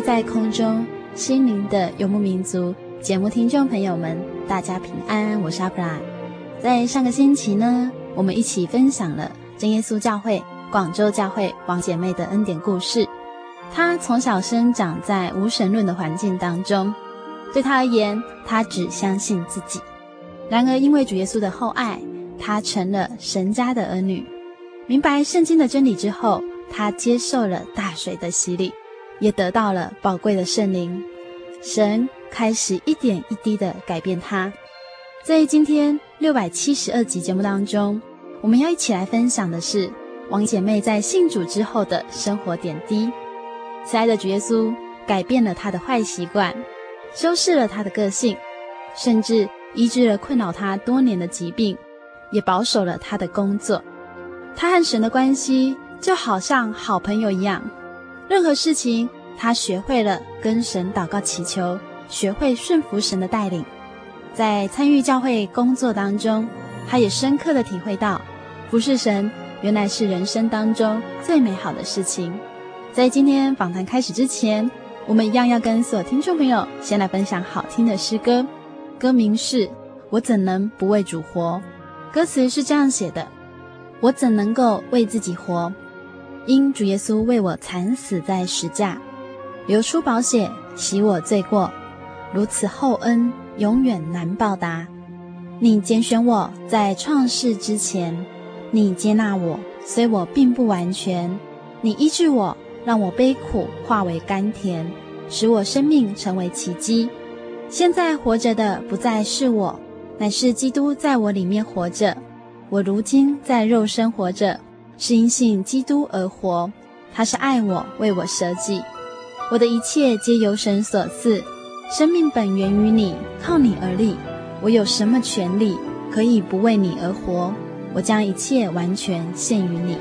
在空中，心灵的游牧民族节目听众朋友们，大家平安，我是阿布拉。在上个星期呢，我们一起分享了真耶稣教会广州教会王姐妹的恩典故事。她从小生长在无神论的环境当中，对她而言，她只相信自己。然而，因为主耶稣的厚爱，她成了神家的儿女。明白圣经的真理之后，她接受了大水的洗礼。也得到了宝贵的圣灵，神开始一点一滴地改变他。在今天六百七十二集节目当中，我们要一起来分享的是王姐妹在信主之后的生活点滴。慈爱的主耶稣改变了她的坏习惯，修饰了她的个性，甚至医治了困扰她多年的疾病，也保守了她的工作。她和神的关系就好像好朋友一样。任何事情，他学会了跟神祷告祈求，学会顺服神的带领。在参与教会工作当中，他也深刻的体会到，服侍神原来是人生当中最美好的事情。在今天访谈开始之前，我们一样要跟所有听众朋友先来分享好听的诗歌，歌名是《我怎能不为主活》。歌词是这样写的：我怎能够为自己活？因主耶稣为我惨死在十架，流出宝血洗我罪过，如此厚恩永远难报答。你拣选我在创世之前，你接纳我，虽我并不完全。你医治我，让我悲苦化为甘甜，使我生命成为奇迹。现在活着的不再是我，乃是基督在我里面活着。我如今在肉身活着。是因信基督而活，他是爱我，为我舍己。我的一切皆由神所赐，生命本源于你，靠你而立。我有什么权利可以不为你而活？我将一切完全献于你。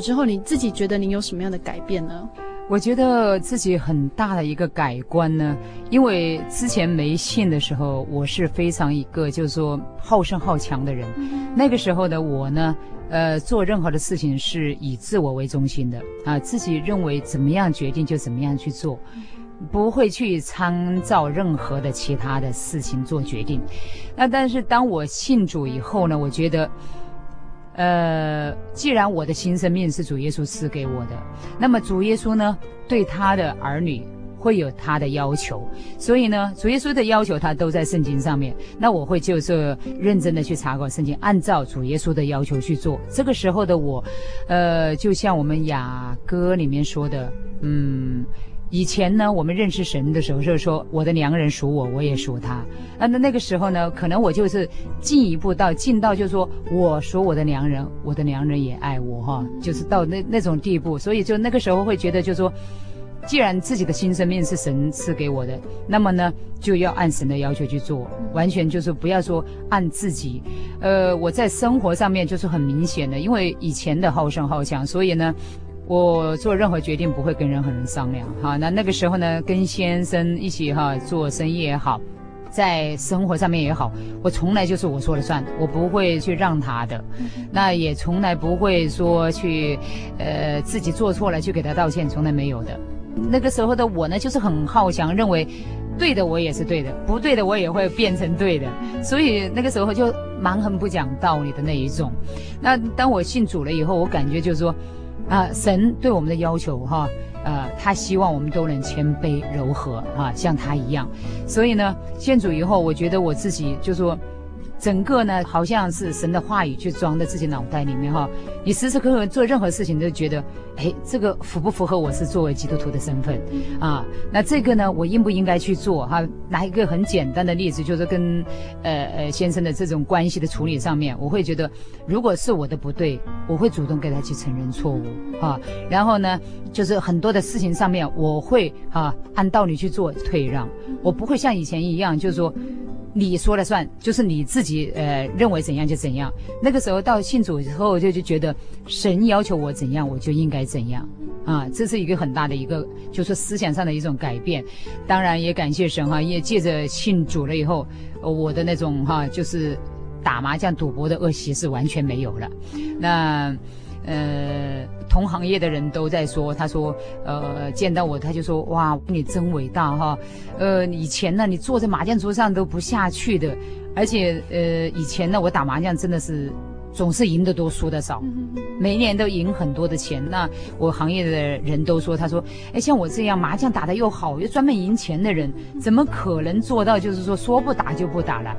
之后，你自己觉得你有什么样的改变呢？我觉得自己很大的一个改观呢，因为之前没信的时候，我是非常一个就是说好胜好强的人。那个时候的我呢，呃，做任何的事情是以自我为中心的啊，自己认为怎么样决定就怎么样去做，不会去参照任何的其他的事情做决定。那但是当我信主以后呢，我觉得。呃，既然我的新生命是主耶稣赐给我的，那么主耶稣呢，对他的儿女会有他的要求，所以呢，主耶稣的要求他都在圣经上面。那我会就是认真的去查考圣经，按照主耶稣的要求去做。这个时候的我，呃，就像我们雅歌里面说的，嗯。以前呢，我们认识神的时候，就是说我的良人属我，我也属他。那那那个时候呢，可能我就是进一步到进到，就是说我属我的良人，我的良人也爱我，哈，就是到那那种地步。所以就那个时候会觉得，就是说，既然自己的新生命是神赐给我的，那么呢，就要按神的要求去做，完全就是不要说按自己。呃，我在生活上面就是很明显的，因为以前的好胜好强，所以呢。我做任何决定不会跟任何人商量，哈，那那个时候呢，跟先生一起哈做生意也好，在生活上面也好，我从来就是我说了算，我不会去让他的，那也从来不会说去，呃，自己做错了去给他道歉，从来没有的。那个时候的我呢，就是很好强，认为对的我也是对的，不对的我也会变成对的，所以那个时候就蛮横不讲道理的那一种。那当我信主了以后，我感觉就是说。啊，神对我们的要求哈，呃，他希望我们都能谦卑柔和啊，像他一样。所以呢，先主以后，我觉得我自己就说。整个呢，好像是神的话语去装在自己脑袋里面哈。你时时刻刻做任何事情都觉得，哎，这个符不符合我是作为基督徒的身份啊？那这个呢，我应不应该去做哈？拿一个很简单的例子，就是跟呃呃先生的这种关系的处理上面，我会觉得，如果是我的不对，我会主动给他去承认错误啊。然后呢，就是很多的事情上面，我会啊按道理去做退让，我不会像以前一样，就是说。你说了算，就是你自己呃认为怎样就怎样。那个时候到信主之后，就就觉得神要求我怎样，我就应该怎样啊。这是一个很大的一个，就是思想上的一种改变。当然也感谢神哈，也借着信主了以后，我的那种哈，就是打麻将赌博的恶习是完全没有了。那。呃，同行业的人都在说，他说，呃，见到我他就说，哇，你真伟大哈，呃，以前呢，你坐在麻将桌上都不下去的，而且，呃，以前呢，我打麻将真的是总是赢得多，输得少，每年都赢很多的钱。那我行业的人都说，他说，哎，像我这样麻将打得又好，又专门赢钱的人，怎么可能做到就是说说不打就不打了？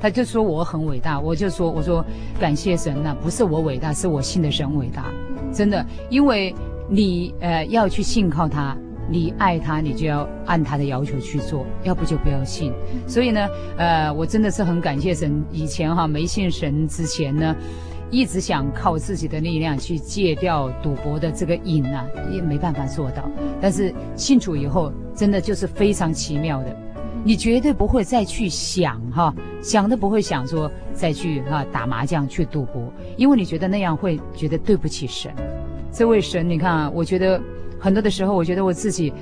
他就说我很伟大，我就说我说感谢神呐，不是我伟大，是我信的神伟大，真的，因为你呃要去信靠他，你爱他，你就要按他的要求去做，要不就不要信。所以呢，呃，我真的是很感谢神。以前哈没信神之前呢，一直想靠自己的力量去戒掉赌博的这个瘾啊，也没办法做到。但是信主以后，真的就是非常奇妙的。你绝对不会再去想哈，想都不会想说再去哈打麻将去赌博，因为你觉得那样会觉得对不起神。这位神，你看啊，我觉得很多的时候，我觉得我自己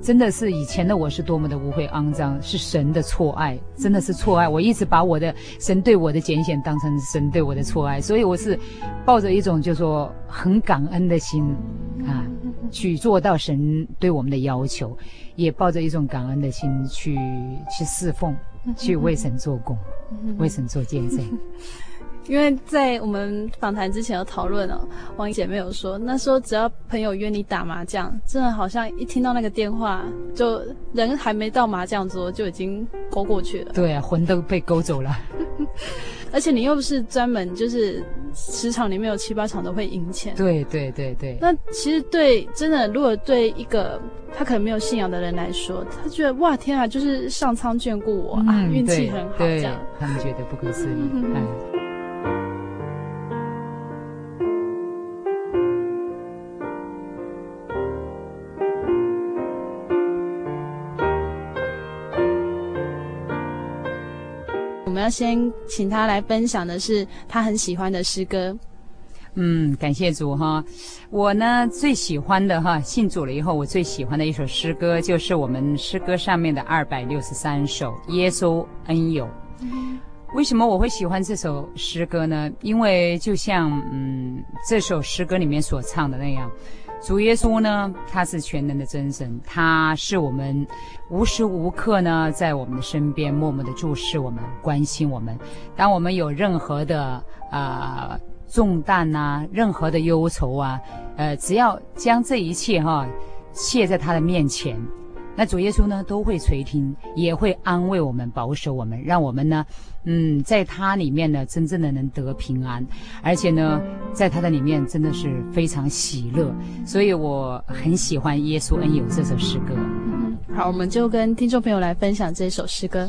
真的是以前的我是多么的污秽肮脏，是神的错爱，真的是错爱。我一直把我的神对我的拣选当成神对我的错爱，所以我是抱着一种就说很感恩的心啊，去做到神对我们的要求。也抱着一种感恩的心去去侍奉，去为神做工，为神做见证。因为在我们访谈之前有讨论哦，王姐妹有说，那时候只要朋友约你打麻将，真的好像一听到那个电话，就人还没到麻将桌就已经勾过去了。对啊，魂都被勾走了。而且你又不是专门就是十场里面有七八场都会赢钱。对对对对。那其实对真的，如果对一个他可能没有信仰的人来说，他觉得哇天啊，就是上苍眷顾我、嗯、啊，运气很好这样。他们觉得不可思议。嗯。我们要先请他来分享的是他很喜欢的诗歌。嗯，感谢主哈。我呢最喜欢的哈，信主了以后，我最喜欢的一首诗歌就是我们诗歌上面的二百六十三首《耶稣恩友》。为什么我会喜欢这首诗歌呢？因为就像嗯这首诗歌里面所唱的那样。主耶稣呢，他是全能的真神，他是我们无时无刻呢在我们的身边，默默的注视我们，关心我们。当我们有任何的啊、呃、重担呐，任何的忧愁啊，呃，只要将这一切哈卸在他的面前。那主耶稣呢，都会垂听，也会安慰我们，保守我们，让我们呢，嗯，在他里面呢，真正的能得平安，而且呢，在他的里面真的是非常喜乐，所以我很喜欢《耶稣恩友》这首诗歌。好，我们就跟听众朋友来分享这首诗歌。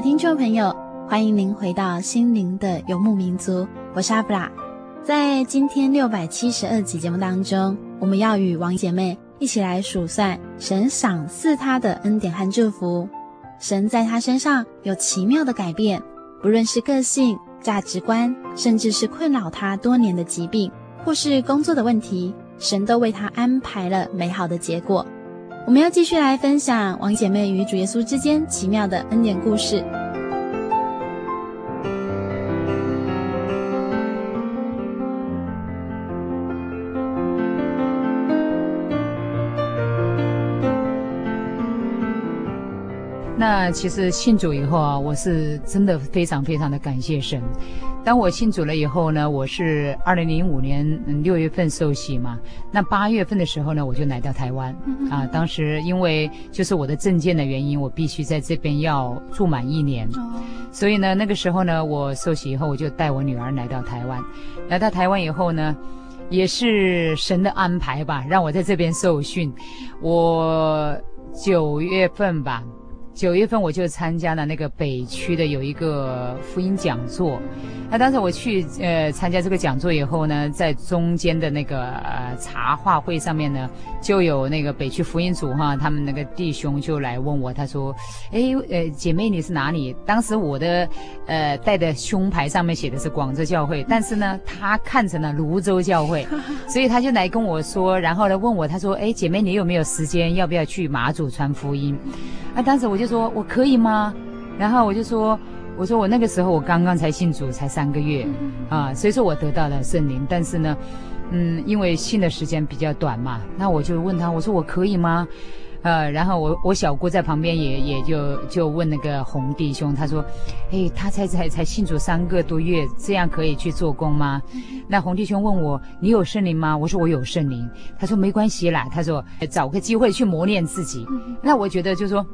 听众朋友，欢迎您回到心灵的游牧民族，我是阿布拉。在今天六百七十二集节目当中，我们要与王姐妹一起来数算神赏赐她的恩典和祝福。神在她身上有奇妙的改变，不论是个性、价值观，甚至是困扰她多年的疾病，或是工作的问题，神都为她安排了美好的结果。我们要继续来分享王姐妹与主耶稣之间奇妙的恩典故事。那其实信主以后啊，我是真的非常非常的感谢神。当我信主了以后呢，我是二零零五年六月份受洗嘛。那八月份的时候呢，我就来到台湾啊。当时因为就是我的证件的原因，我必须在这边要住满一年。所以呢，那个时候呢，我受洗以后，我就带我女儿来到台湾。来到台湾以后呢，也是神的安排吧，让我在这边受训。我九月份吧。九月份我就参加了那个北区的有一个福音讲座，那当时我去呃参加这个讲座以后呢，在中间的那个呃茶话会上面呢，就有那个北区福音组哈，他们那个弟兄就来问我，他说：“哎，呃姐妹你是哪里？”当时我的呃带的胸牌上面写的是广州教会，但是呢他看成了泸州教会，所以他就来跟我说，然后呢问我，他说：“哎姐妹你有没有时间？要不要去马祖传福音？”啊，当时我就说我可以吗？然后我就说，我说我那个时候我刚刚才信主，才三个月，啊，所以说我得到了圣灵，但是呢，嗯，因为信的时间比较短嘛，那我就问他，我说我可以吗？呃，然后我我小姑在旁边也也就就问那个红弟兄，他说，哎，他才才才信主三个多月，这样可以去做工吗？那红弟兄问我，你有圣灵吗？我说我有圣灵。他说没关系啦，他说找个机会去磨练自己。那我觉得就是说。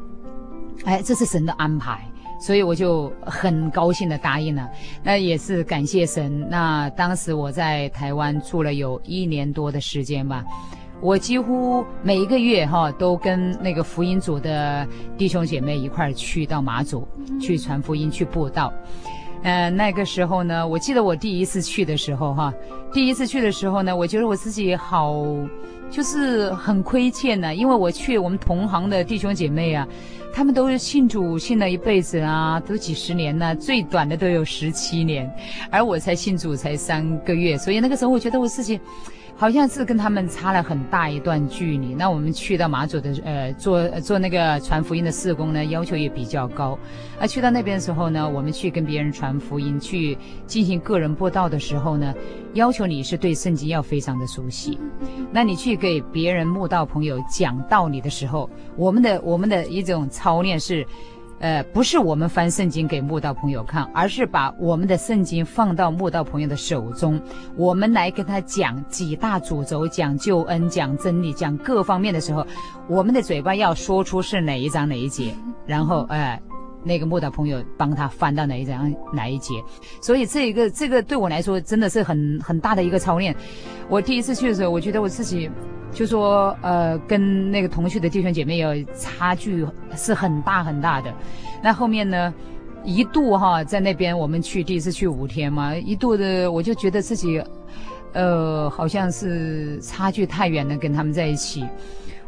哎，这是神的安排，所以我就很高兴的答应了。那也是感谢神。那当时我在台湾住了有一年多的时间吧，我几乎每一个月哈都跟那个福音组的弟兄姐妹一块儿去到马祖去传福音去布道。呃，那个时候呢，我记得我第一次去的时候哈，第一次去的时候呢，我觉得我自己好就是很亏欠呢，因为我去我们同行的弟兄姐妹啊。他们都是信主信了一辈子啊，都几十年呢，最短的都有十七年，而我才信主才三个月，所以那个时候我觉得我自己。好像是跟他们差了很大一段距离。那我们去到马祖的，呃，做做那个传福音的事工呢，要求也比较高。而去到那边的时候呢，我们去跟别人传福音，去进行个人布道的时候呢，要求你是对圣经要非常的熟悉。那你去给别人慕道朋友讲道理的时候，我们的我们的一种操练是。呃，不是我们翻圣经给慕道朋友看，而是把我们的圣经放到慕道朋友的手中，我们来跟他讲几大主轴，讲救恩，讲真理，讲各方面的时候，我们的嘴巴要说出是哪一章哪一节，然后呃，那个慕道朋友帮他翻到哪一章哪一节。所以这一个这个对我来说真的是很很大的一个操练。我第一次去的时候，我觉得我自己。就说呃，跟那个同去的弟兄姐妹有差距是很大很大的。那后面呢，一度哈在那边我们去第一次去五天嘛，一度的我就觉得自己，呃，好像是差距太远了，跟他们在一起。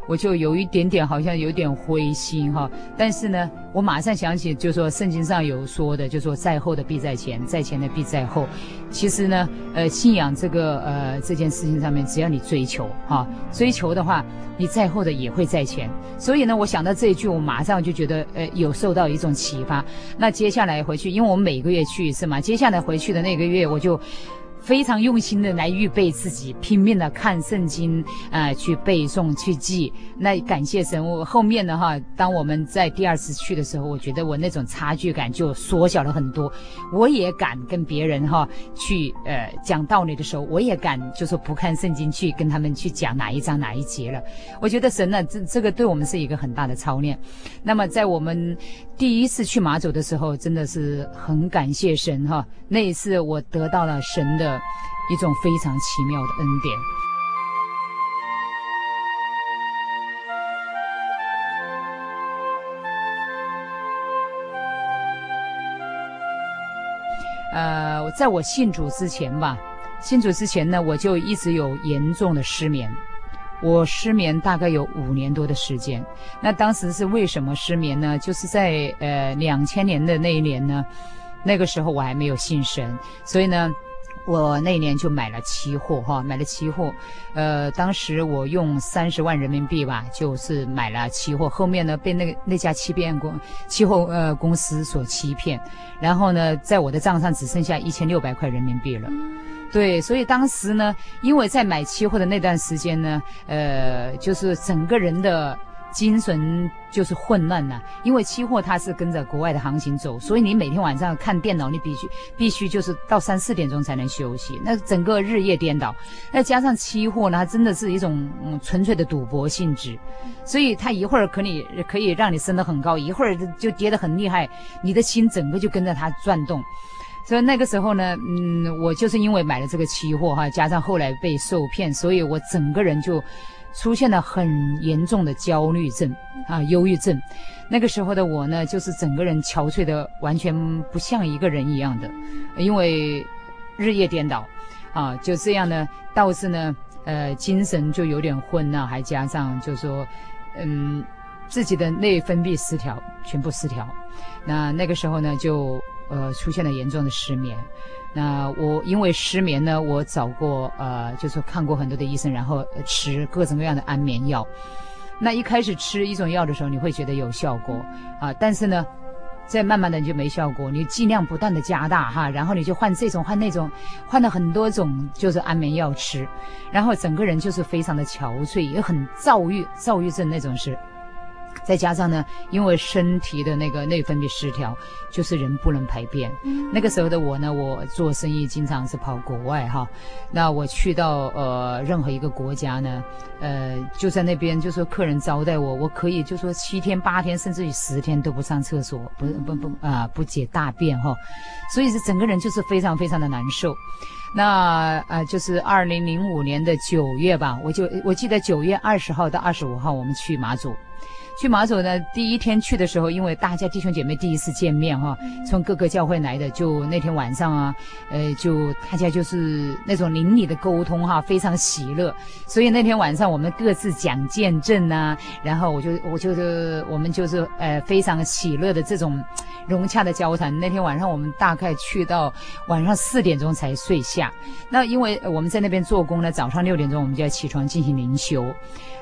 我就有一点点，好像有点灰心哈。但是呢，我马上想起，就说圣经上有说的，就说在后的必在前，在前的必在后。其实呢，呃，信仰这个呃这件事情上面，只要你追求哈，追求的话，你在后的也会在前。所以呢，我想到这一句，我马上就觉得呃有受到一种启发。那接下来回去，因为我们每个月去一次嘛，接下来回去的那个月，我就。非常用心的来预备自己，拼命的看圣经，呃，去背诵、去记。那感谢神，我后面的哈，当我们在第二次去的时候，我觉得我那种差距感就缩小了很多。我也敢跟别人哈去呃讲道理的时候，我也敢就说不看圣经去跟他们去讲哪一章哪一节了。我觉得神呢，这这个对我们是一个很大的操练。那么在我们第一次去马祖的时候，真的是很感谢神哈。那一次我得到了神的。一种非常奇妙的恩典。呃，在我信主之前吧，信主之前呢，我就一直有严重的失眠。我失眠大概有五年多的时间。那当时是为什么失眠呢？就是在呃两千年的那一年呢，那个时候我还没有信神，所以呢，我那年就买了期货哈，买了期货。呃，当时我用三十万人民币吧，就是买了期货。后面呢，被那个那家欺骗公期货呃公司所欺骗，然后呢，在我的账上只剩下一千六百块人民币了。对，所以当时呢，因为在买期货的那段时间呢，呃，就是整个人的精神就是混乱了。因为期货它是跟着国外的行情走，所以你每天晚上看电脑，你必须必须就是到三四点钟才能休息，那整个日夜颠倒。再加上期货呢，它真的是一种嗯纯粹的赌博性质，所以它一会儿可以可以让你升得很高，一会儿就跌得很厉害，你的心整个就跟着它转动。所以那个时候呢，嗯，我就是因为买了这个期货哈，加上后来被受骗，所以我整个人就出现了很严重的焦虑症啊，忧郁症。那个时候的我呢，就是整个人憔悴的完全不像一个人一样的，因为日夜颠倒啊，就这样呢，导致呢，呃，精神就有点昏呐，还加上就说，嗯，自己的内分泌失调，全部失调。那那个时候呢，就。呃，出现了严重的失眠。那我因为失眠呢，我找过呃，就是看过很多的医生，然后吃各种各样的安眠药。那一开始吃一种药的时候，你会觉得有效果啊，但是呢，再慢慢的你就没效果，你剂量不断的加大哈，然后你就换这种换那种，换了很多种就是安眠药吃，然后整个人就是非常的憔悴，也很躁郁，躁郁症那种是。再加上呢，因为身体的那个内分泌失调，就是人不能排便。嗯、那个时候的我呢，我做生意经常是跑国外哈，那我去到呃任何一个国家呢，呃就在那边就说客人招待我，我可以就说七天八天甚至于十天都不上厕所，不不不啊、呃、不解大便哈，所以是整个人就是非常非常的难受。那呃就是二零零五年的九月吧，我就我记得九月二十号到二十五号我们去马祖。去马祖呢，第一天去的时候，因为大家弟兄姐妹第一次见面哈，从各个教会来的，就那天晚上啊，呃，就大家就是那种邻里的沟通哈，非常喜乐。所以那天晚上我们各自讲见证啊，然后我就我就是我们就是呃非常喜乐的这种融洽的交谈。那天晚上我们大概去到晚上四点钟才睡下。那因为我们在那边做工呢，早上六点钟我们就要起床进行灵修。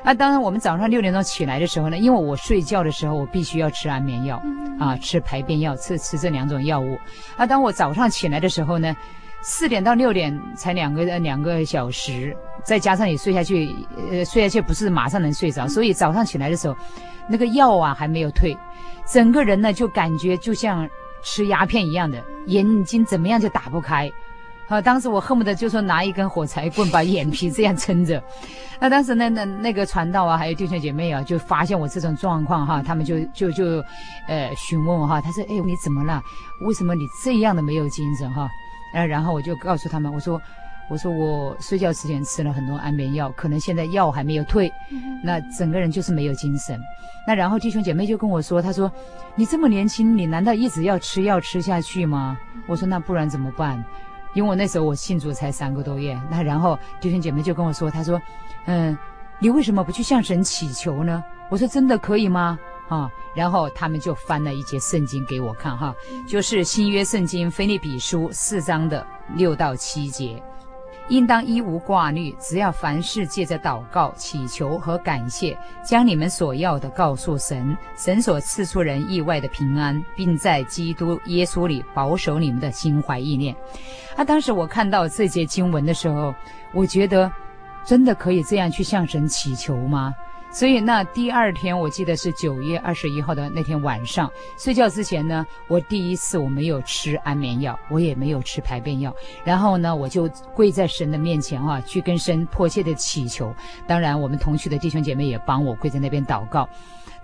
那当然我们早上六点钟起来的时候呢，因为我睡觉的时候，我必须要吃安眠药，啊，吃排便药，吃吃这两种药物。啊，当我早上起来的时候呢，四点到六点才两个两个小时，再加上你睡下去，呃，睡下去不是马上能睡着，所以早上起来的时候，那个药啊还没有退，整个人呢就感觉就像吃鸦片一样的，眼睛怎么样就打不开。好，当时我恨不得就说拿一根火柴棍把眼皮这样撑着。那当时那那那个传道啊，还有弟兄姐妹啊，就发现我这种状况哈，他们就就就呃询问我哈，他说：“哎，你怎么了？为什么你这样的没有精神哈？”呃，然后我就告诉他们，我说：“我说我睡觉之前吃了很多安眠药，可能现在药还没有退，那整个人就是没有精神。”那然后弟兄姐妹就跟我说：“他说你这么年轻，你难道一直要吃药吃下去吗？”我说：“那不然怎么办？”因为我那时候我信主才三个多月，那然后弟兄姐妹就跟我说，他说，嗯，你为什么不去向神祈求呢？我说真的可以吗？啊，然后他们就翻了一节圣经给我看哈，就是新约圣经腓利比书四章的六到七节。应当一无挂虑，只要凡事借着祷告、祈求和感谢，将你们所要的告诉神，神所赐出人意外的平安，并在基督耶稣里保守你们的心怀意念。啊，当时我看到这节经文的时候，我觉得真的可以这样去向神祈求吗？所以那第二天，我记得是九月二十一号的那天晚上，睡觉之前呢，我第一次我没有吃安眠药，我也没有吃排便药，然后呢，我就跪在神的面前啊，去跟神迫切的祈求。当然，我们同去的弟兄姐妹也帮我跪在那边祷告。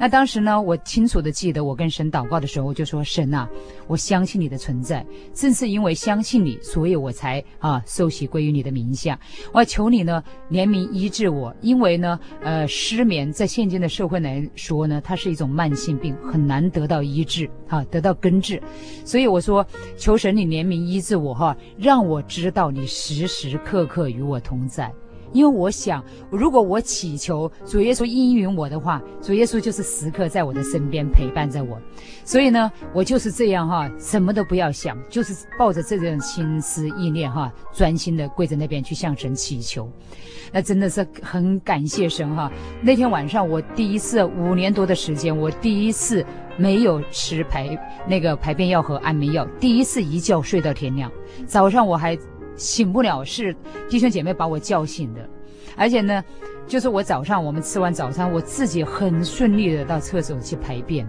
那当时呢，我清楚的记得，我跟神祷告的时候，我就说：“神啊，我相信你的存在，正是因为相信你，所以我才啊受洗归于你的名下。我求你呢怜悯医治我，因为呢，呃，失眠在现今的社会来说呢，它是一种慢性病，很难得到医治，啊，得到根治。所以我说，求神你怜悯医治我，哈、让我知道你时时刻刻与我同在。”因为我想，如果我祈求主耶稣应允我的话，主耶稣就是时刻在我的身边陪伴着我。所以呢，我就是这样哈，什么都不要想，就是抱着这种心思意念哈，专心的跪在那边去向神祈求。那真的是很感谢神哈。那天晚上我第一次五年多的时间，我第一次没有吃排那个排便药和安眠药，第一次一觉睡到天亮。早上我还。醒不了，是弟兄姐妹把我叫醒的，而且呢，就是我早上我们吃完早餐，我自己很顺利的到厕所去排便，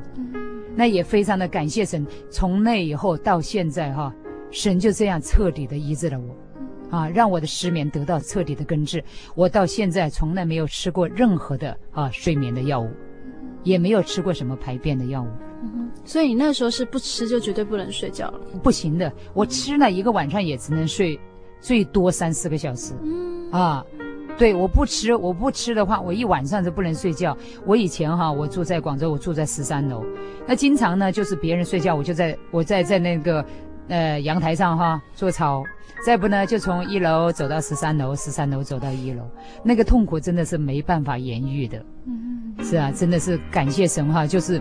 那也非常的感谢神。从那以后到现在哈，神就这样彻底的医治了我，啊，让我的失眠得到彻底的根治。我到现在从来没有吃过任何的啊睡眠的药物，也没有吃过什么排便的药物。所以你那时候是不吃就绝对不能睡觉了？不行的，我吃了一个晚上也只能睡。最多三四个小时，嗯啊，对，我不吃，我不吃的话，我一晚上就不能睡觉。我以前哈，我住在广州，我住在十三楼，那经常呢就是别人睡觉，我就在我在在那个呃阳台上哈做操，再不呢就从一楼走到十三楼，十三楼走到一楼，那个痛苦真的是没办法言喻的。嗯，是啊，真的是感谢神哈，就是，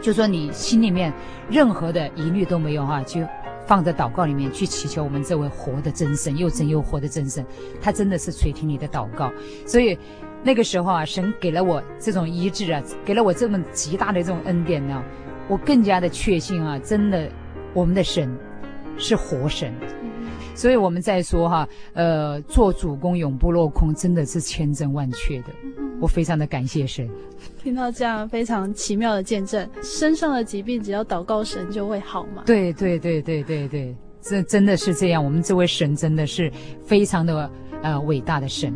就说你心里面任何的疑虑都没有哈，就。放在祷告里面去祈求我们这位活的真神，又真又活的真神，他真的是垂听你的祷告。所以那个时候啊，神给了我这种医治啊，给了我这么极大的这种恩典呢，我更加的确信啊，真的我们的神是活神。所以我们在说哈，呃，做主公永不落空，真的是千真万确的。我非常的感谢神。听到这样非常奇妙的见证，身上的疾病只要祷告神就会好嘛？对对对对对对，这真的是这样。我们这位神真的是非常的呃伟大的神。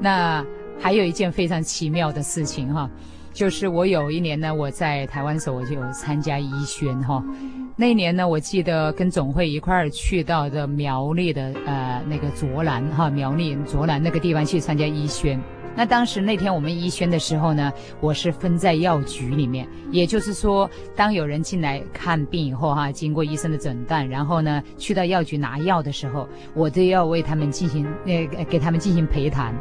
那。还有一件非常奇妙的事情哈，就是我有一年呢，我在台湾时候，我就有参加医宣哈。那一年呢，我记得跟总会一块儿去到的苗栗的呃那个卓兰哈，苗栗卓兰那个地方去参加医宣。那当时那天我们医宣的时候呢，我是分在药局里面，也就是说，当有人进来看病以后哈，经过医生的诊断，然后呢去到药局拿药的时候，我都要为他们进行那个给他们进行陪谈。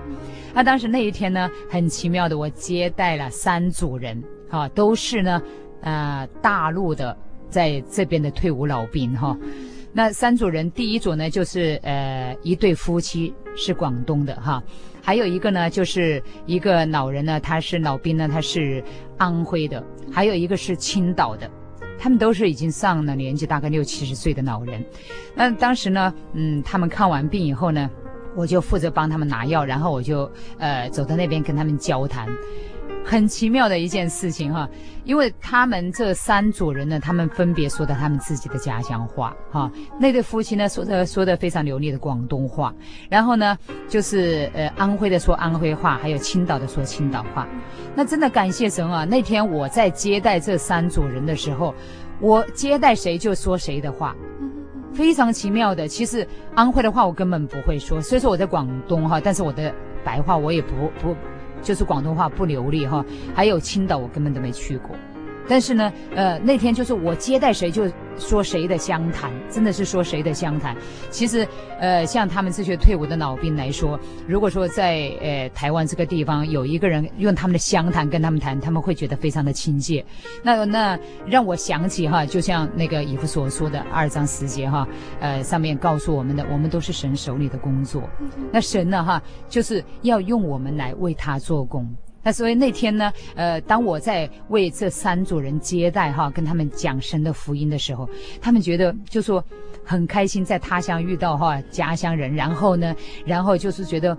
那当时那一天呢，很奇妙的，我接待了三组人，哈，都是呢，呃，大陆的在这边的退伍老兵哈。那三组人，第一组呢就是呃一对夫妻是广东的哈。还有一个呢，就是一个老人呢，他是老兵呢，他是安徽的；还有一个是青岛的，他们都是已经上了年纪，大概六七十岁的老人。那当时呢，嗯，他们看完病以后呢，我就负责帮他们拿药，然后我就呃走到那边跟他们交谈。很奇妙的一件事情哈，因为他们这三组人呢，他们分别说的他们自己的家乡话哈。那对夫妻呢，说的说的非常流利的广东话，然后呢，就是呃安徽的说安徽话，还有青岛的说青岛话。那真的感谢神啊！那天我在接待这三组人的时候，我接待谁就说谁的话，非常奇妙的。其实安徽的话我根本不会说，所以说我在广东哈，但是我的白话我也不不。就是广东话不流利哈，还有青岛我根本都没去过，但是呢，呃，那天就是我接待谁就说谁的湘谈，真的是说谁的湘谈。其实，呃，像他们这些退伍的老兵来说，如果说在呃台湾这个地方有一个人用他们的湘谈跟他们谈，他们会觉得非常的亲切。那那让我想起哈，就像那个以弗所说的二章十节哈，呃，上面告诉我们的，我们都是神手里的工作。那神呢哈，就是要用我们来为他做工。那所以那天呢，呃，当我在为这三组人接待哈，跟他们讲神的福音的时候，他们觉得就说很开心，在他乡遇到哈家乡人，然后呢，然后就是觉得，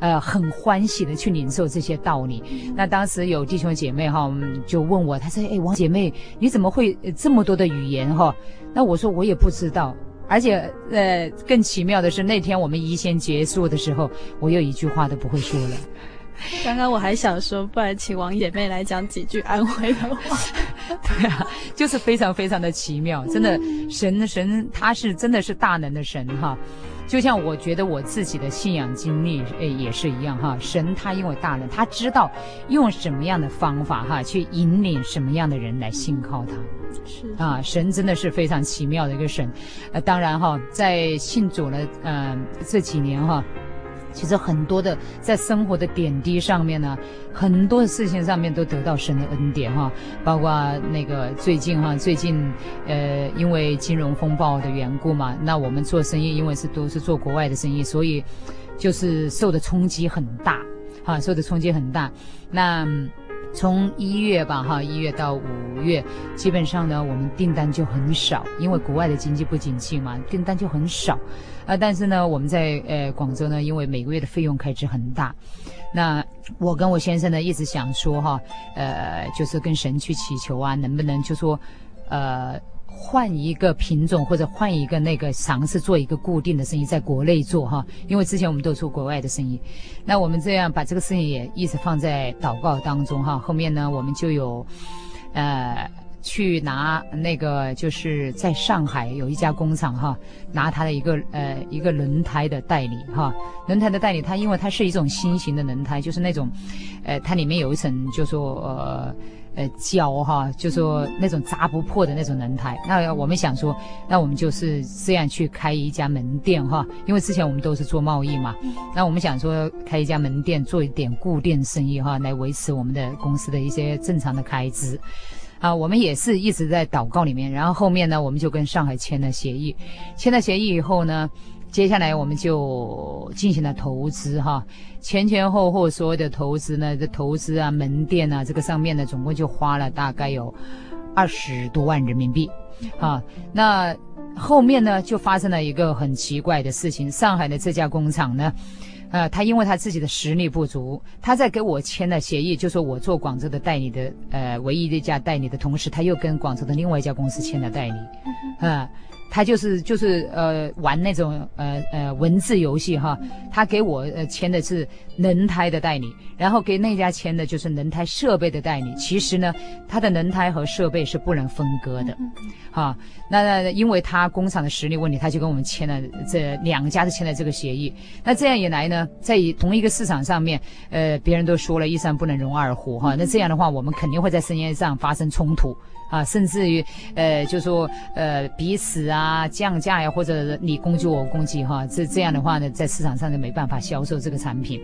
呃，很欢喜的去领受这些道理。那当时有弟兄姐妹哈，就问我，他说：“哎，王姐妹，你怎么会这么多的语言哈？”那我说我也不知道。而且，呃，更奇妙的是，那天我们仪式结束的时候，我又一句话都不会说了。刚刚我还想说，不然请王姐妹来讲几句安慰的话。对啊，就是非常非常的奇妙，真的，神神他是真的是大能的神哈。就像我觉得我自己的信仰经历，诶，也是一样哈。神他因为大能，他知道用什么样的方法哈，去引领什么样的人来信靠他。是啊，神真的是非常奇妙的一个神。呃，当然哈，在信主了，嗯、呃，这几年哈。其实很多的在生活的点滴上面呢，很多的事情上面都得到神的恩典哈，包括那个最近哈，最近呃因为金融风暴的缘故嘛，那我们做生意因为是都是做国外的生意，所以就是受的冲击很大，哈，受的冲击很大。那从一月吧哈，一月到五月，基本上呢我们订单就很少，因为国外的经济不景气嘛，订单就很少。啊，但是呢，我们在呃广州呢，因为每个月的费用开支很大，那我跟我先生呢一直想说哈，呃，就是跟神去祈求啊，能不能就说，呃，换一个品种或者换一个那个尝试做一个固定的生意，在国内做哈，因为之前我们都做国外的生意，那我们这样把这个生意也一直放在祷告当中哈，后面呢我们就有，呃。去拿那个，就是在上海有一家工厂哈，拿它的一个呃一个轮胎的代理哈，轮胎的代理，它因为它是一种新型的轮胎，就是那种，呃，它里面有一层就说呃呃胶哈，就说那种扎不破的那种轮胎。那我们想说，那我们就是这样去开一家门店哈，因为之前我们都是做贸易嘛，那我们想说开一家门店做一点固定生意哈，来维持我们的公司的一些正常的开支。啊，我们也是一直在祷告里面，然后后面呢，我们就跟上海签了协议，签了协议以后呢，接下来我们就进行了投资哈，前前后后所有的投资呢，这投资啊，门店啊，这个上面呢，总共就花了大概有二十多万人民币，啊，那后面呢，就发生了一个很奇怪的事情，上海的这家工厂呢。呃，他因为他自己的实力不足，他在给我签了协议，就说我做广州的代理的，呃，唯一的一家代理的同时，他又跟广州的另外一家公司签了代理，啊。他就是就是呃玩那种呃呃文字游戏哈，他给我呃签的是轮胎的代理，然后给那家签的就是轮胎设备的代理。其实呢，他的轮胎和设备是不能分割的，哈。那那因为他工厂的实力问题，他就跟我们签了这两家是签了这个协议。那这样一来呢，在同一个市场上面，呃，别人都说了一山不能容二虎哈。那这样的话，我们肯定会在生意上发生冲突。啊，甚至于，呃，就说，呃，彼此啊，降价呀，或者你攻击我攻击哈，这这样的话呢，在市场上就没办法销售这个产品。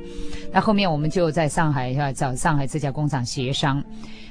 那后面我们就在上海哈找上海这家工厂协商。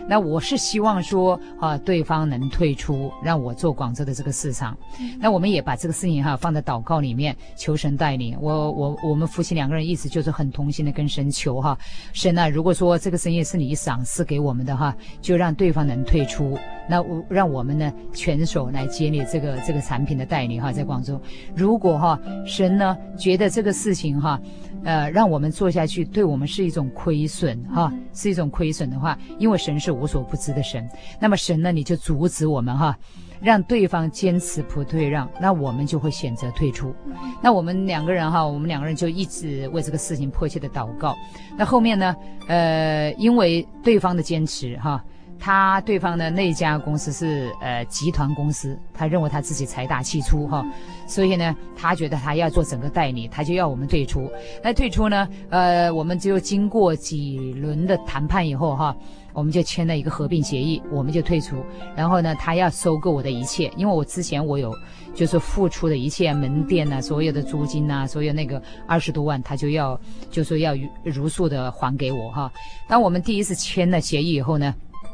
那我是希望说啊，对方能退出，让我做广州的这个市场。那我们也把这个事情哈放在祷告里面，求神带领。我我我们夫妻两个人一直就是很同心的跟神求哈，神啊，如果说这个生意是你赏赐给我们的哈，就让对方能退出，那我让我们呢全手来接你这个这个产品的代理哈，在广州。如果哈神呢觉得这个事情哈。呃，让我们做下去，对我们是一种亏损哈，是一种亏损的话，因为神是无所不知的神，那么神呢，你就阻止我们哈，让对方坚持不退让，那我们就会选择退出。那我们两个人哈，我们两个人就一直为这个事情迫切的祷告。那后面呢，呃，因为对方的坚持哈。他对方的那家公司是呃集团公司，他认为他自己财大气粗哈，所以呢，他觉得他要做整个代理，他就要我们退出。那退出呢，呃，我们就经过几轮的谈判以后哈，我们就签了一个合并协议，我们就退出。然后呢，他要收购我的一切，因为我之前我有就是付出的一切门店呐，所有的租金呐，所有那个二十多万，他就要就说要如数的还给我哈。当我们第一次签了协议以后呢。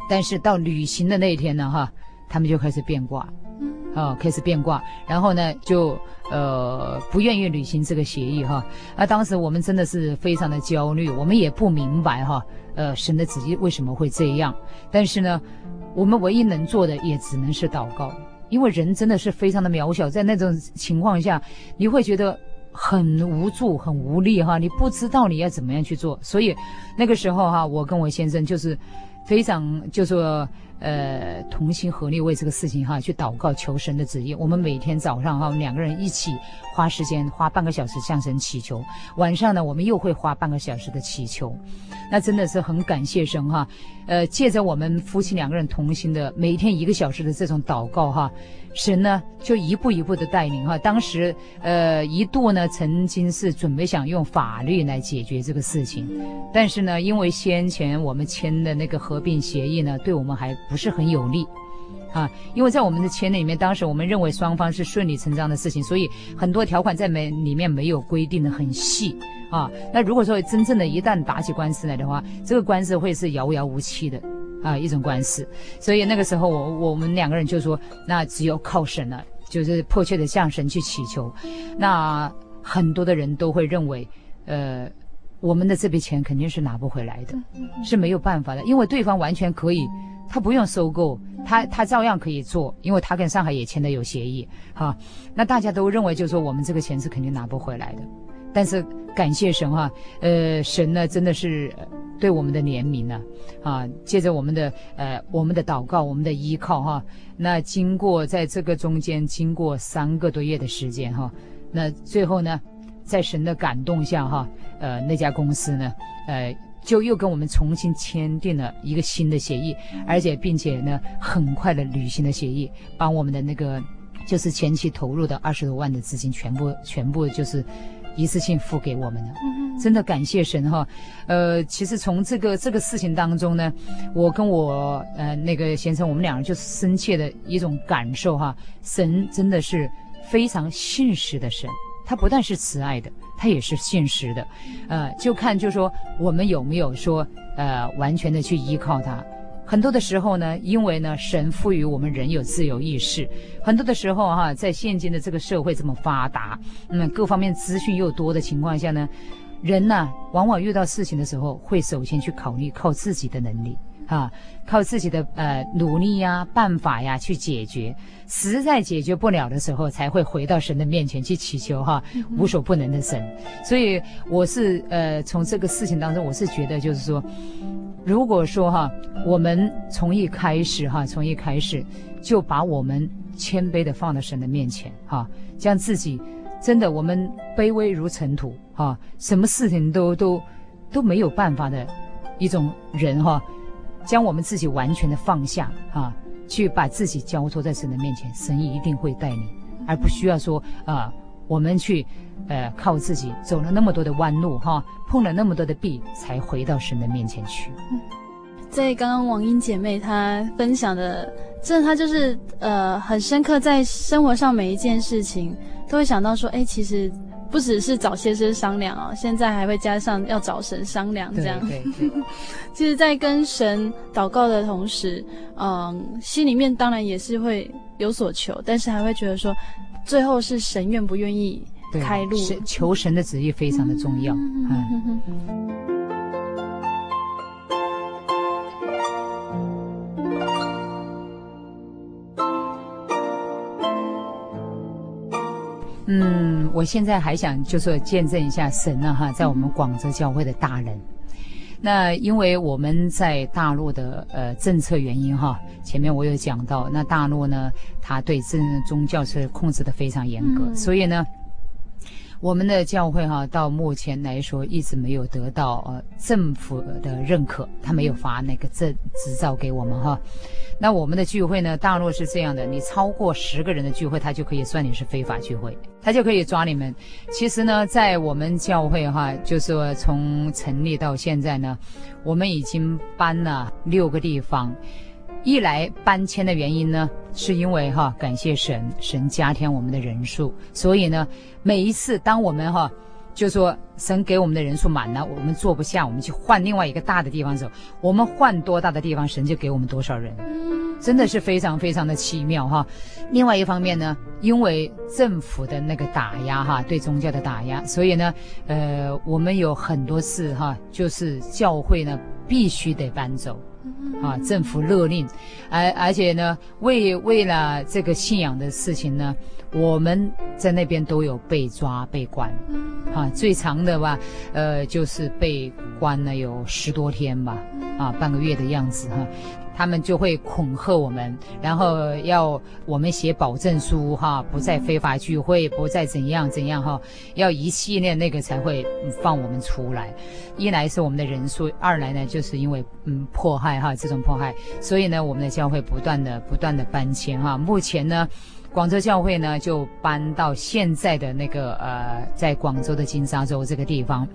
但是到旅行的那一天呢，哈，他们就开始变卦，啊，开始变卦，然后呢，就呃不愿意履行这个协议，哈。啊，当时我们真的是非常的焦虑，我们也不明白，哈，呃，神的旨意为什么会这样。但是呢，我们唯一能做的也只能是祷告，因为人真的是非常的渺小，在那种情况下，你会觉得很无助、很无力哈，你不知道你要怎么样去做。所以那个时候哈，我跟我先生就是非常就说。呃，同心合力为这个事情哈去祷告求神的旨意。我们每天早上哈，两个人一起花时间，花半个小时向神祈求。晚上呢，我们又会花半个小时的祈求。那真的是很感谢神哈。呃，借着我们夫妻两个人同心的每天一个小时的这种祷告哈。神呢，就一步一步的带领哈。当时，呃，一度呢，曾经是准备想用法律来解决这个事情，但是呢，因为先前我们签的那个合并协议呢，对我们还不是很有利，啊，因为在我们的签里面，当时我们认为双方是顺理成章的事情，所以很多条款在没里面没有规定的很细，啊，那如果说真正的一旦打起官司来的话，这个官司会是遥遥无期的。啊，一种官司，所以那个时候我我们两个人就说，那只有靠神了，就是迫切的向神去祈求。那很多的人都会认为，呃，我们的这笔钱肯定是拿不回来的，是没有办法的，因为对方完全可以，他不用收购，他他照样可以做，因为他跟上海也签的有协议，哈。那大家都认为就是说我们这个钱是肯定拿不回来的，但是感谢神哈，呃，神呢真的是。对我们的怜悯呢，啊，借着我们的呃我们的祷告，我们的依靠哈，那经过在这个中间经过三个多月的时间哈，那最后呢，在神的感动下哈，呃那家公司呢，呃就又跟我们重新签订了一个新的协议，而且并且呢很快的履行了协议，把我们的那个就是前期投入的二十多万的资金全部全部就是。一次性付给我们的，真的感谢神哈。呃，其实从这个这个事情当中呢，我跟我呃那个先生，我们两人就深切的一种感受哈。神真的是非常信实的神，他不但是慈爱的，他也是信实的。呃，就看就说我们有没有说呃完全的去依靠他。很多的时候呢，因为呢，神赋予我们人有自由意识。很多的时候哈，在现今的这个社会这么发达，嗯，各方面资讯又多的情况下呢，人呢，往往遇到事情的时候，会首先去考虑靠自己的能力，啊，靠自己的呃努力呀、办法呀去解决。实在解决不了的时候，才会回到神的面前去祈求哈，无所不能的神。所以我是呃，从这个事情当中，我是觉得就是说。如果说哈，我们从一开始哈，从一开始就把我们谦卑的放到神的面前哈，将自己真的我们卑微如尘土哈，什么事情都都都没有办法的一种人哈，将我们自己完全的放下哈，去把自己交托在神的面前，神一定会带领，而不需要说啊。我们去，呃，靠自己走了那么多的弯路哈，碰了那么多的壁，才回到神的面前去。在刚刚王英姐妹她分享的，这她就是呃很深刻，在生活上每一件事情都会想到说，哎，其实不只是找先生商量啊，现在还会加上要找神商量这样。对对对。其实，在跟神祷告的同时，嗯，心里面当然也是会有所求，但是还会觉得说。最后是神愿不愿意开路，是求神的旨意非常的重要。嗯，嗯，我现在还想就说见证一下神呢哈，在我们广州教会的大人。那因为我们在大陆的呃政策原因哈，前面我有讲到，那大陆呢，他对这宗教是控制的非常严格，嗯、所以呢。我们的教会哈，到目前来说一直没有得到呃政府的认可，他没有发那个证执照给我们哈。那我们的聚会呢，大陆是这样的，你超过十个人的聚会，他就可以算你是非法聚会，他就可以抓你们。其实呢，在我们教会哈，就是说从成立到现在呢，我们已经搬了六个地方。一来搬迁的原因呢，是因为哈，感谢神，神加添我们的人数，所以呢，每一次当我们哈，就说神给我们的人数满了，我们坐不下，我们去换另外一个大的地方的时候，我们换多大的地方，神就给我们多少人，真的是非常非常的奇妙哈。另外一方面呢，因为政府的那个打压哈，对宗教的打压，所以呢，呃，我们有很多事哈，就是教会呢必须得搬走。啊，政府勒令，而而且呢，为为了这个信仰的事情呢，我们在那边都有被抓被关，啊，最长的吧，呃，就是被关了有十多天吧，啊，半个月的样子哈。他们就会恐吓我们，然后要我们写保证书哈，不再非法聚会，不再怎样怎样哈，要一系列那个才会放我们出来。一来是我们的人数，二来呢就是因为嗯迫害哈，这种迫害，所以呢我们的教会不断的不断的搬迁哈，目前呢。广州教会呢，就搬到现在的那个呃，在广州的金沙洲这个地方。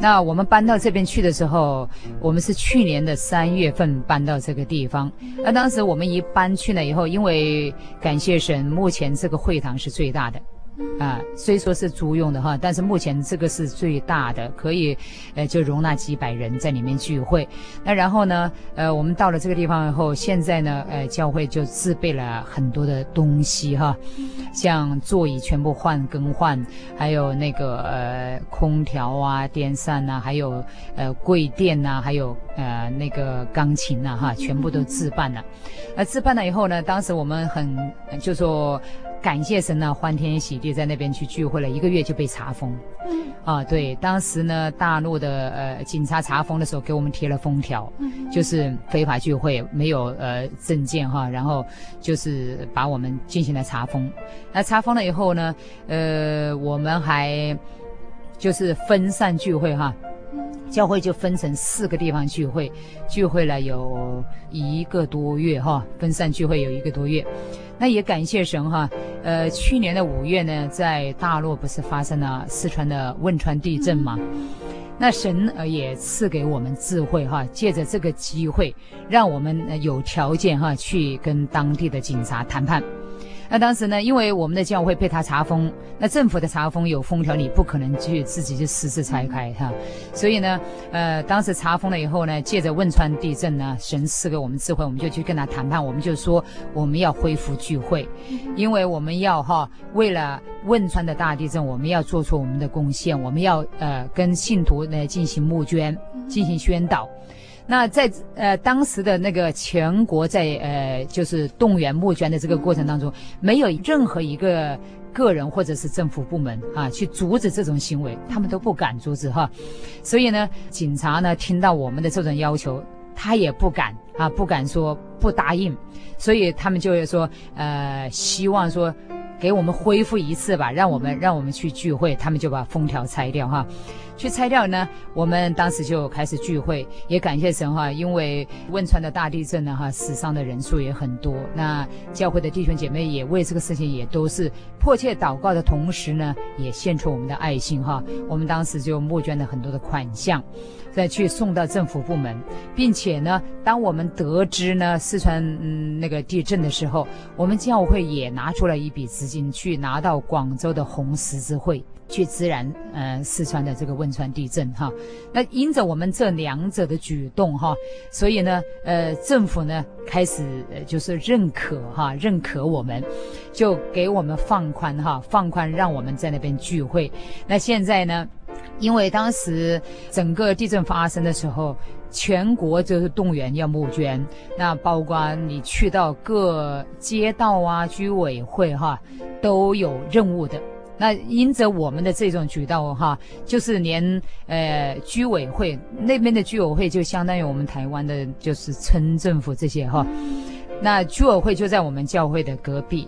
那我们搬到这边去的时候，我们是去年的三月份搬到这个地方。那当时我们一搬去了以后，因为感谢神，目前这个会堂是最大的。啊，虽说是租用的哈，但是目前这个是最大的，可以，呃，就容纳几百人在里面聚会。那然后呢，呃，我们到了这个地方以后，现在呢，呃，教会就自备了很多的东西哈，像座椅全部换更换，还有那个呃空调啊、电扇呐，还有呃柜垫呐，还有呃那个钢琴呐哈，全部都自办了。那自办了以后呢，当时我们很就说。感谢神呢，欢天喜地在那边去聚会了一个月就被查封。嗯，啊，对，当时呢，大陆的呃警察查封的时候给我们贴了封条，嗯，就是非法聚会，没有呃证件哈，然后就是把我们进行了查封。那查封了以后呢，呃，我们还就是分散聚会哈，教会就分成四个地方聚会，聚会了有一个多月哈，分散聚会有一个多月。那也感谢神哈，呃，去年的五月呢，在大陆不是发生了四川的汶川地震吗？那神呃也赐给我们智慧哈，借着这个机会，让我们有条件哈去跟当地的警察谈判。那当时呢，因为我们的教会被他查封，那政府的查封有封条，你不可能去自己就私自拆开哈。所以呢，呃，当时查封了以后呢，借着汶川地震呢，神赐给我们智慧，我们就去跟他谈判，我们就说我们要恢复聚会，因为我们要哈，为了汶川的大地震，我们要做出我们的贡献，我们要呃跟信徒呢进行募捐，进行宣导。那在呃当时的那个全国在呃就是动员募捐的这个过程当中，没有任何一个个人或者是政府部门啊去阻止这种行为，他们都不敢阻止哈。所以呢，警察呢听到我们的这种要求，他也不敢啊，不敢说不答应，所以他们就会说呃希望说给我们恢复一次吧，让我们让我们去聚会，他们就把封条拆掉哈。去拆掉呢，我们当时就开始聚会，也感谢神哈，因为汶川的大地震呢哈，死伤的人数也很多。那教会的弟兄姐妹也为这个事情也都是迫切祷告的同时呢，也献出我们的爱心哈。我们当时就募捐了很多的款项，再去送到政府部门，并且呢，当我们得知呢四川嗯那个地震的时候，我们教会也拿出了一笔资金去拿到广州的红十字会。去支援呃四川的这个汶川地震哈，那因着我们这两者的举动哈，所以呢呃政府呢开始就是认可哈认可我们，就给我们放宽哈放宽让我们在那边聚会。那现在呢，因为当时整个地震发生的时候，全国就是动员要募捐，那包括你去到各街道啊居委会哈都有任务的。那因着我们的这种举动哈，就是连呃居委会那边的居委会就相当于我们台湾的就是村政府这些哈，那居委会就在我们教会的隔壁，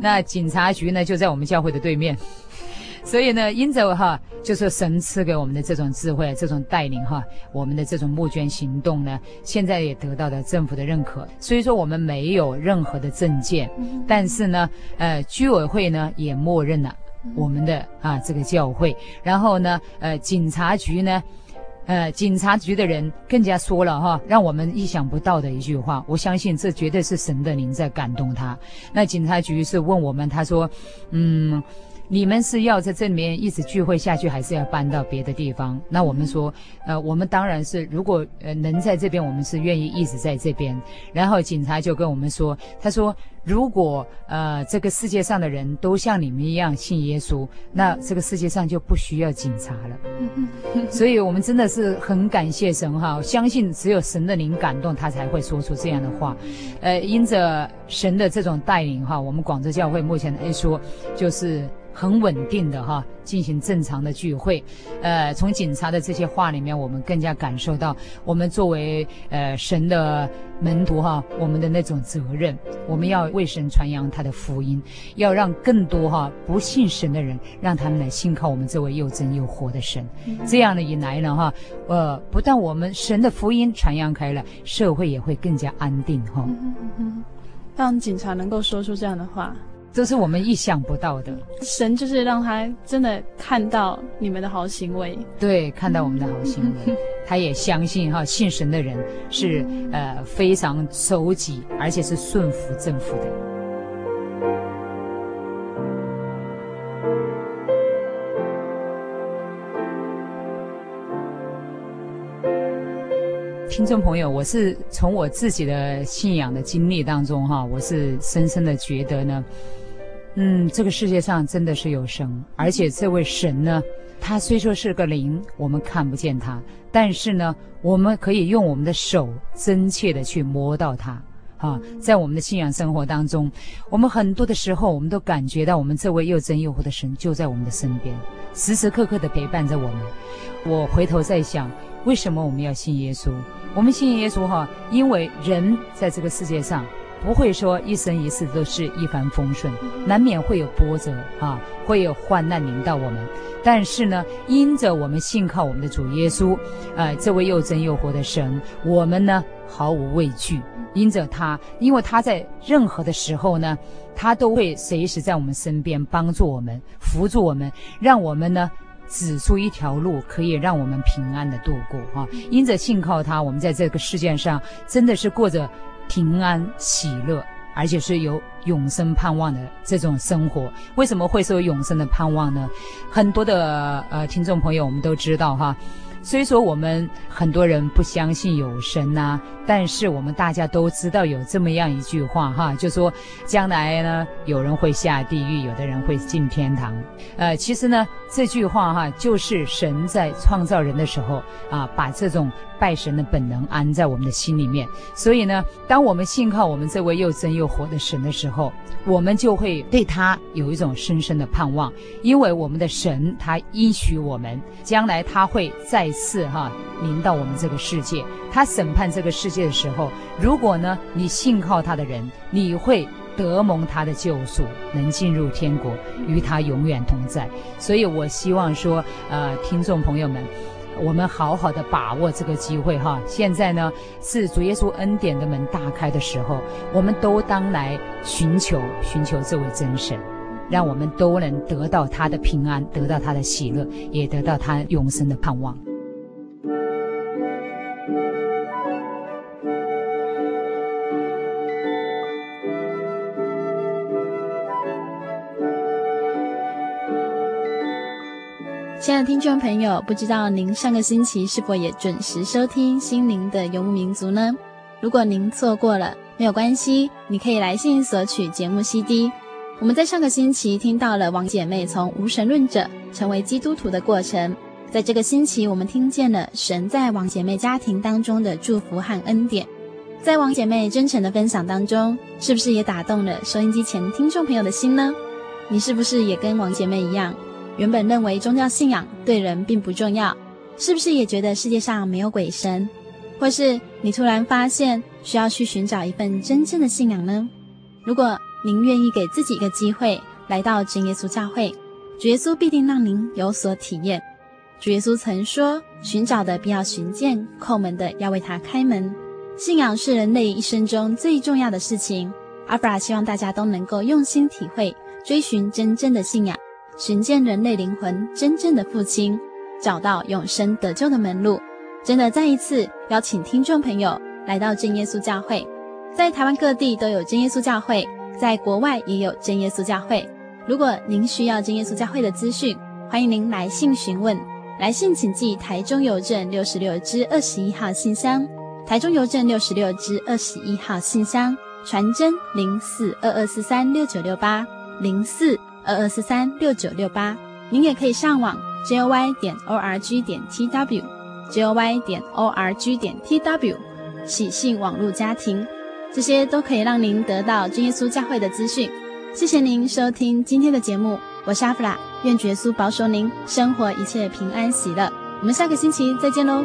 那警察局呢就在我们教会的对面，所以呢因着哈就是神赐给我们的这种智慧、这种带领哈，我们的这种募捐行动呢，现在也得到了政府的认可。所以说我们没有任何的证件，但是呢呃居委会呢也默认了。我们的啊，这个教会，然后呢，呃，警察局呢，呃，警察局的人更加说了哈，让我们意想不到的一句话，我相信这绝对是神的灵在感动他。那警察局是问我们，他说，嗯，你们是要在这里面一直聚会下去，还是要搬到别的地方？那我们说，呃，我们当然是如果呃能在这边，我们是愿意一直在这边。然后警察就跟我们说，他说，如果呃这个世界上的人都像你们一样信耶稣，那这个世界上就不需要警察了。所以我们真的是很感谢神哈，相信只有神的灵感动他才会说出这样的话。呃，因着神的这种带领哈，我们广州教会目前来说就是。很稳定的哈，进行正常的聚会，呃，从警察的这些话里面，我们更加感受到，我们作为呃神的门徒哈，我们的那种责任，我们要为神传扬他的福音，要让更多哈不信神的人，让他们来信靠我们这位又真又活的神。这样的一来呢哈，呃，不但我们神的福音传扬开了，社会也会更加安定哈。让警察能够说出这样的话。这是我们意想不到的，神就是让他真的看到你们的好行为，对，看到我们的好行为，他也相信哈，信神的人是呃非常守己，而且是顺服政府的。听众朋友，我是从我自己的信仰的经历当中哈，我是深深的觉得呢。嗯，这个世界上真的是有神，而且这位神呢，他虽说是个灵，我们看不见他，但是呢，我们可以用我们的手真切的去摸到他。啊，在我们的信仰生活当中，我们很多的时候，我们都感觉到我们这位又真又活的神就在我们的身边，时时刻刻的陪伴着我们。我回头在想，为什么我们要信耶稣？我们信耶稣哈，因为人在这个世界上。不会说一生一世都是一帆风顺，难免会有波折啊，会有患难临到我们。但是呢，因着我们信靠我们的主耶稣，呃，这位又真又活的神，我们呢毫无畏惧。因着他，因为他在任何的时候呢，他都会随时在我们身边帮助我们、扶助我们，让我们呢指出一条路，可以让我们平安的度过啊。因着信靠他，我们在这个世界上真的是过着。平安喜乐，而且是有永生盼望的这种生活。为什么会说永生的盼望呢？很多的呃听众朋友，我们都知道哈。虽说我们很多人不相信有神呐、但是我们大家都知道有这么样一句话哈，就说将来呢，有人会下地狱，有的人会进天堂。呃，其实呢，这句话哈，就是神在创造人的时候啊，把这种拜神的本能安在我们的心里面。所以呢，当我们信靠我们这位又真又活的神的时候，我们就会对他有一种深深的盼望，因为我们的神他应许我们，将来他会再。次哈，临到我们这个世界，他审判这个世界的时候，如果呢你信靠他的人，你会得蒙他的救赎，能进入天国，与他永远同在。所以我希望说，呃，听众朋友们，我们好好的把握这个机会哈。现在呢是主耶稣恩典的门大开的时候，我们都当来寻求寻求这位真神。让我们都能得到他的平安，得到他的喜乐，也得到他永生的盼望。亲爱的听众朋友，不知道您上个星期是否也准时收听《心灵的游牧民族》呢？如果您错过了，没有关系，你可以来信索取节目 CD。我们在上个星期听到了王姐妹从无神论者成为基督徒的过程，在这个星期，我们听见了神在王姐妹家庭当中的祝福和恩典。在王姐妹真诚的分享当中，是不是也打动了收音机前听众朋友的心呢？你是不是也跟王姐妹一样？原本认为宗教信仰对人并不重要，是不是也觉得世界上没有鬼神？或是你突然发现需要去寻找一份真正的信仰呢？如果您愿意给自己一个机会，来到真耶稣教会，主耶稣必定让您有所体验。主耶稣曾说：“寻找的必要寻见，叩门的要为他开门。”信仰是人类一生中最重要的事情。阿弗拉希望大家都能够用心体会，追寻真正的信仰。寻见人类灵魂真正的父亲，找到永生得救的门路。真的再一次邀请听众朋友来到真耶稣教会，在台湾各地都有真耶稣教会，在国外也有真耶稣教会。如果您需要真耶稣教会的资讯，欢迎您来信询问。来信请寄台中邮政六十六支二十一号信箱，台中邮政六十六支二十一号信箱，传真零四二二四三六九六八零四二二四三六九六八。您也可以上网 joy 点 org 点 tw joy 点 org 点 tw 喜信网络家庭，这些都可以让您得到真耶稣教会的资讯。谢谢您收听今天的节目，我是阿弗拉，愿耶稣保守您生活一切平安喜乐。我们下个星期再见喽。